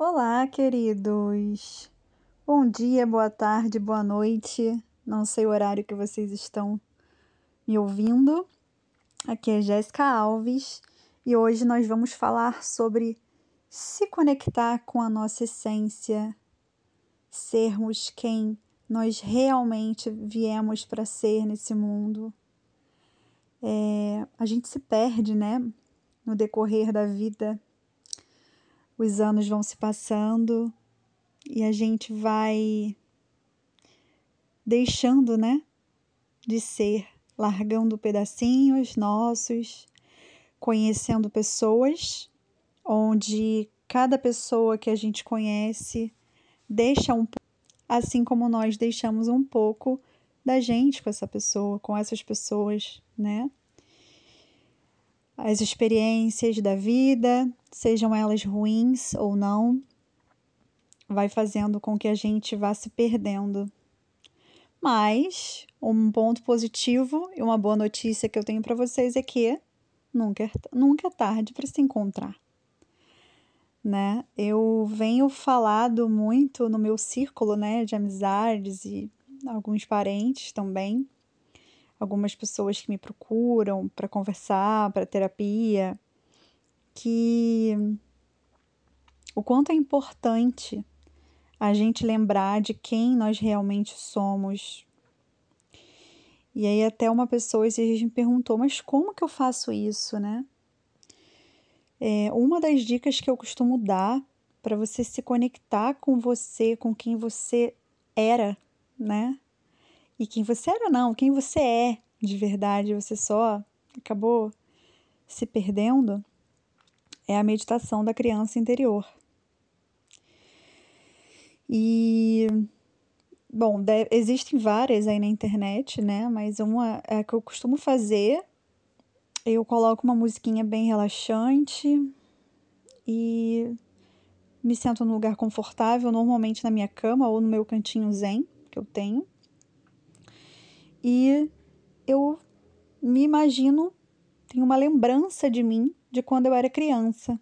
Olá, queridos. Bom dia, boa tarde, boa noite. Não sei o horário que vocês estão me ouvindo. Aqui é Jéssica Alves e hoje nós vamos falar sobre se conectar com a nossa essência, sermos quem nós realmente viemos para ser nesse mundo. É, a gente se perde, né, no decorrer da vida os anos vão se passando e a gente vai deixando, né, de ser, largando pedacinhos nossos, conhecendo pessoas, onde cada pessoa que a gente conhece deixa um assim como nós deixamos um pouco da gente com essa pessoa, com essas pessoas, né? As experiências da vida, sejam elas ruins ou não, vai fazendo com que a gente vá se perdendo. Mas um ponto positivo e uma boa notícia que eu tenho para vocês é que nunca é, nunca é tarde para se encontrar. Né? Eu venho falado muito no meu círculo, né, de amizades e alguns parentes também algumas pessoas que me procuram para conversar, para terapia, que o quanto é importante a gente lembrar de quem nós realmente somos. E aí até uma pessoa esses me perguntou, mas como que eu faço isso, né? É, uma das dicas que eu costumo dar para você se conectar com você, com quem você era, né? E quem você era, não, quem você é de verdade, você só acabou se perdendo, é a meditação da criança interior. E, bom, existem várias aí na internet, né? Mas uma é que eu costumo fazer. Eu coloco uma musiquinha bem relaxante e me sento num lugar confortável, normalmente na minha cama ou no meu cantinho zen que eu tenho e eu me imagino, tenho uma lembrança de mim de quando eu era criança.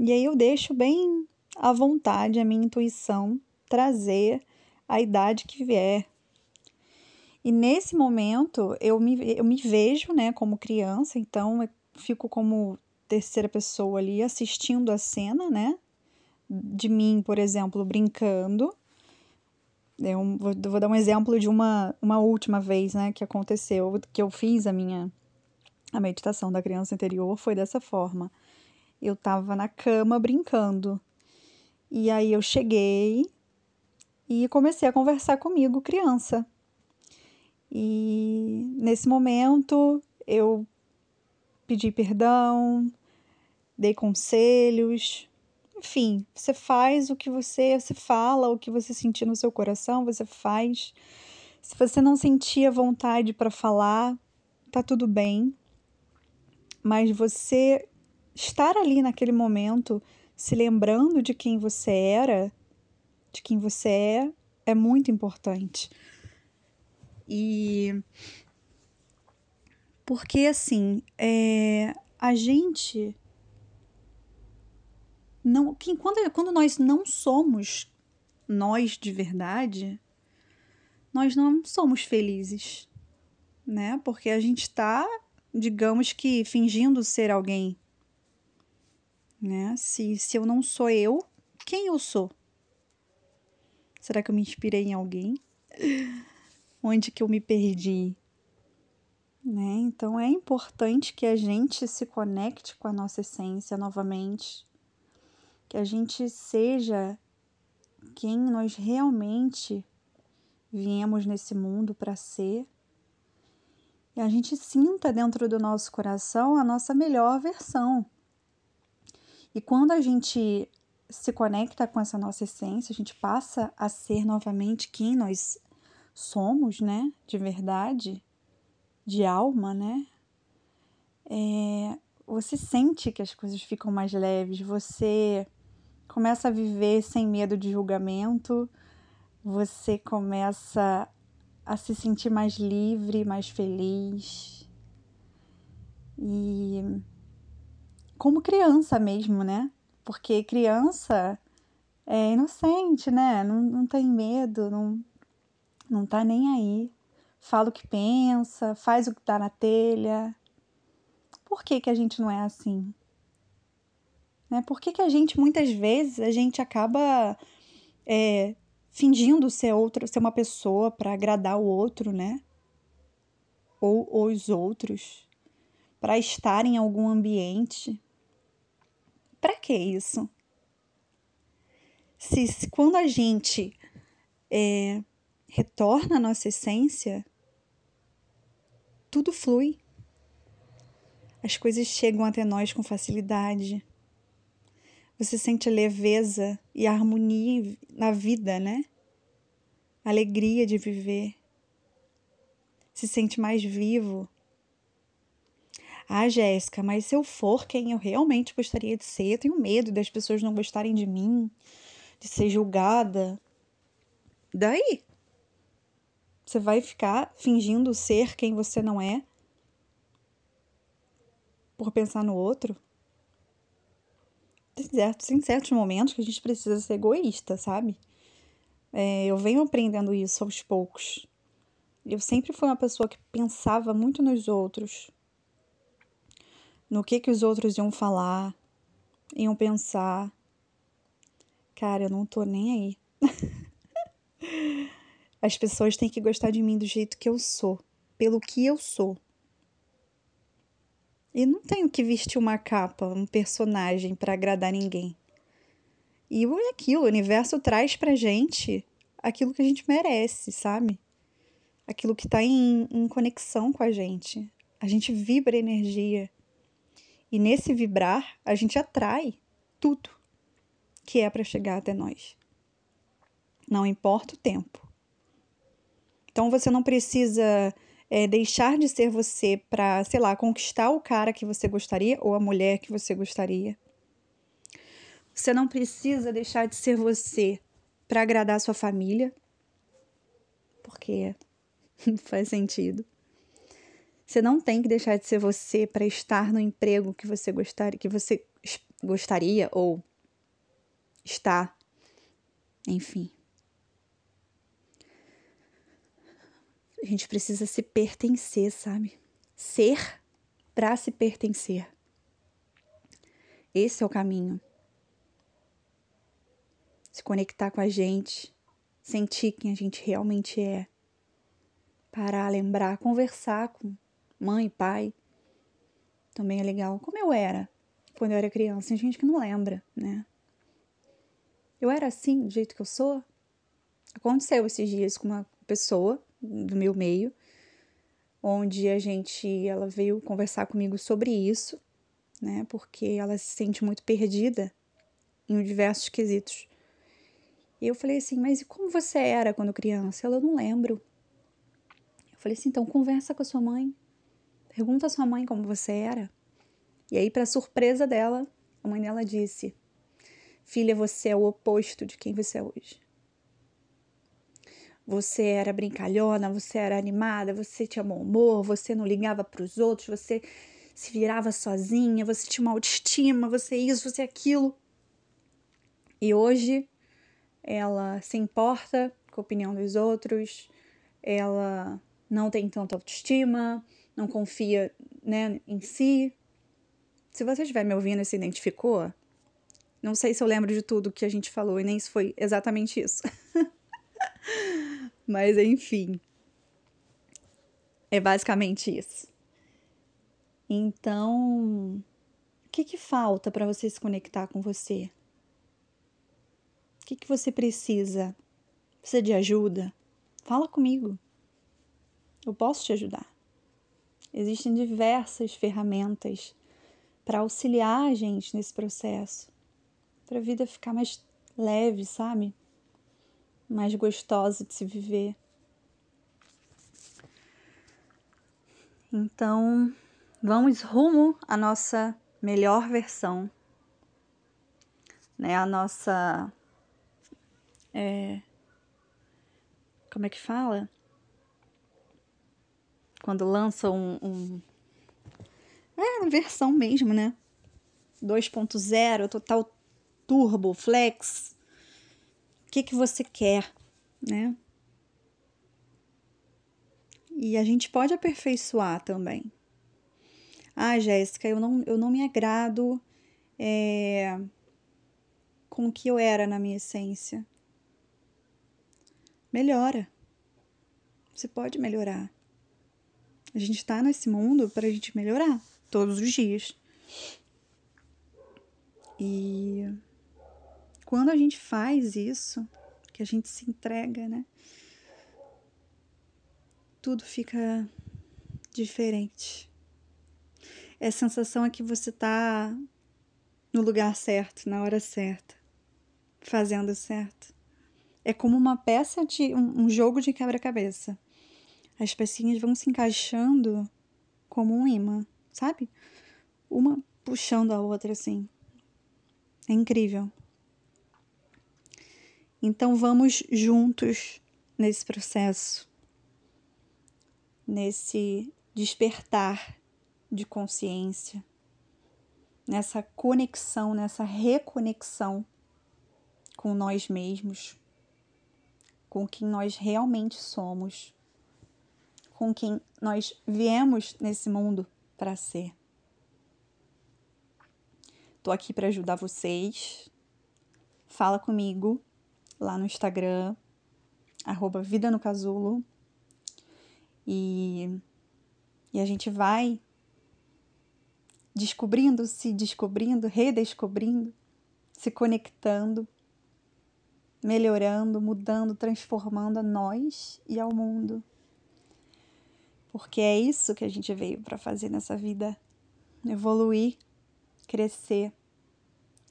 E aí eu deixo bem à vontade a minha intuição trazer a idade que vier. E nesse momento eu me, eu me vejo né, como criança, então eu fico como terceira pessoa ali assistindo a cena, né? De mim, por exemplo, brincando eu vou, vou dar um exemplo de uma, uma última vez, né, que aconteceu, que eu fiz a minha a meditação da criança interior foi dessa forma. Eu estava na cama brincando. E aí eu cheguei e comecei a conversar comigo, criança. E nesse momento eu pedi perdão, dei conselhos, enfim, você faz o que você, você fala, o que você sentir no seu coração, você faz. Se você não sentia vontade para falar, tá tudo bem. Mas você estar ali naquele momento, se lembrando de quem você era, de quem você é, é muito importante. E porque assim, é, a gente não que quando, quando nós não somos nós de verdade, nós não somos felizes, né? Porque a gente está, digamos que, fingindo ser alguém, né? Se, se eu não sou eu, quem eu sou? Será que eu me inspirei em alguém? Onde que eu me perdi? Né? Então é importante que a gente se conecte com a nossa essência novamente que a gente seja quem nós realmente viemos nesse mundo para ser. E a gente sinta dentro do nosso coração a nossa melhor versão. E quando a gente se conecta com essa nossa essência, a gente passa a ser novamente quem nós somos, né? De verdade, de alma, né? É, você sente que as coisas ficam mais leves, você começa a viver sem medo de julgamento, você começa a se sentir mais livre, mais feliz. E como criança mesmo, né? Porque criança é inocente, né? Não, não tem medo, não, não tá nem aí. Fala o que pensa, faz o que tá na telha. Por que, que a gente não é assim? Né? Por que, que a gente, muitas vezes, a gente acaba é, fingindo ser outra, ser uma pessoa para agradar o outro, né? Ou, os outros, para estar em algum ambiente. Para que isso? Se, se, quando a gente é, retorna à nossa essência, tudo flui. As coisas chegam até nós com facilidade. Você sente leveza e harmonia na vida, né? Alegria de viver. Se sente mais vivo. Ah, Jéssica, mas se eu for quem eu realmente gostaria de ser, eu tenho medo das pessoas não gostarem de mim, de ser julgada. Daí? Você vai ficar fingindo ser quem você não é? Por pensar no outro? Tem certos, certos momentos que a gente precisa ser egoísta, sabe? É, eu venho aprendendo isso aos poucos. Eu sempre fui uma pessoa que pensava muito nos outros, no que que os outros iam falar, iam pensar. Cara, eu não tô nem aí. As pessoas têm que gostar de mim do jeito que eu sou, pelo que eu sou. E não tenho que vestir uma capa, um personagem para agradar ninguém. E é aquilo, o universo traz pra gente aquilo que a gente merece, sabe? Aquilo que tá em, em conexão com a gente. A gente vibra energia. E nesse vibrar, a gente atrai tudo que é para chegar até nós. Não importa o tempo. Então você não precisa é, deixar de ser você para, sei lá, conquistar o cara que você gostaria ou a mulher que você gostaria. Você não precisa deixar de ser você para agradar sua família, porque faz sentido. Você não tem que deixar de ser você para estar no emprego que você gostaria, que você gostaria ou está, enfim. A gente precisa se pertencer, sabe? Ser para se pertencer. Esse é o caminho. Se conectar com a gente, sentir quem a gente realmente é. Parar, lembrar, conversar com mãe, pai. Também é legal. Como eu era quando eu era criança. Tem gente que não lembra, né? Eu era assim, do jeito que eu sou. Aconteceu esses dias com uma pessoa do meu meio, onde a gente, ela veio conversar comigo sobre isso, né? Porque ela se sente muito perdida em diversos quesitos. E eu falei assim, mas e como você era quando criança? Ela, não lembro. Eu falei assim, então conversa com a sua mãe. Pergunta à sua mãe como você era. E aí, para surpresa dela, a mãe dela disse: Filha, você é o oposto de quem você é hoje. Você era brincalhona, você era animada, você tinha bom humor, você não ligava para os outros, você se virava sozinha, você tinha uma autoestima, você isso, você aquilo. E hoje ela se importa com a opinião dos outros, ela não tem tanta autoestima, não confia né, em si. Se você estiver me ouvindo e se identificou, não sei se eu lembro de tudo que a gente falou e nem se foi exatamente isso. Mas enfim. É basicamente isso. Então, o que, que falta para você se conectar com você? O que, que você precisa? Precisa de ajuda? Fala comigo. Eu posso te ajudar. Existem diversas ferramentas para auxiliar a gente nesse processo, para a vida ficar mais leve, sabe? Mais gostosa de se viver. Então, vamos rumo à nossa melhor versão, né? A nossa. É, como é que fala? Quando lança um. um é, versão mesmo, né? 2.0, total turbo, flex. Que, que você quer, né? E a gente pode aperfeiçoar também. Ah, Jéssica, eu não, eu não me agrado é, com o que eu era na minha essência. Melhora. Você pode melhorar. A gente está nesse mundo para a gente melhorar todos os dias. E quando a gente faz isso, que a gente se entrega, né? Tudo fica diferente. É a sensação é que você tá no lugar certo, na hora certa, fazendo certo. É como uma peça de um, um jogo de quebra-cabeça. As pecinhas vão se encaixando como um imã, sabe? Uma puxando a outra assim. É incrível. Então vamos juntos nesse processo, nesse despertar de consciência, nessa conexão, nessa reconexão com nós mesmos, com quem nós realmente somos, com quem nós viemos nesse mundo para ser. Tô aqui para ajudar vocês. Fala comigo lá no Instagram, arroba Vida no Casulo. E, e a gente vai descobrindo, se descobrindo, redescobrindo, se conectando, melhorando, mudando, transformando a nós e ao mundo. Porque é isso que a gente veio para fazer nessa vida: evoluir, crescer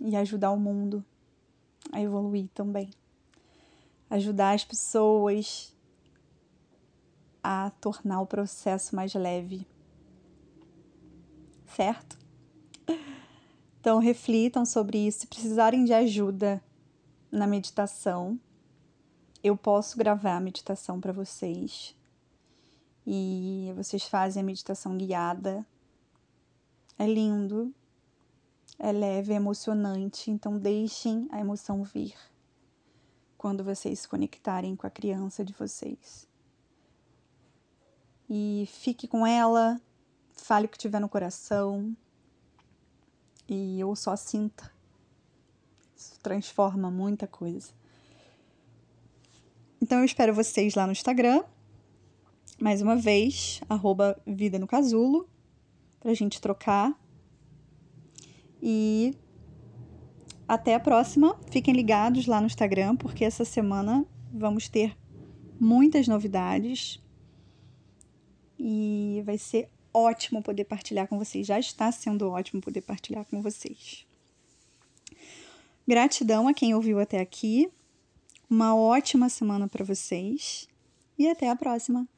e ajudar o mundo a evoluir também. Ajudar as pessoas a tornar o processo mais leve certo? Então reflitam sobre isso. Se precisarem de ajuda na meditação, eu posso gravar a meditação para vocês. E vocês fazem a meditação guiada. É lindo, é leve, é emocionante, então deixem a emoção vir quando vocês se conectarem com a criança de vocês. E fique com ela, fale o que tiver no coração e eu só sinta. Isso transforma muita coisa. Então eu espero vocês lá no Instagram. Mais uma vez, arroba Vida no Casulo, pra gente trocar. E até a próxima. Fiquem ligados lá no Instagram, porque essa semana vamos ter muitas novidades. E vai ser ótimo poder partilhar com vocês. Já está sendo ótimo poder partilhar com vocês. Gratidão a quem ouviu até aqui. Uma ótima semana para vocês e até a próxima.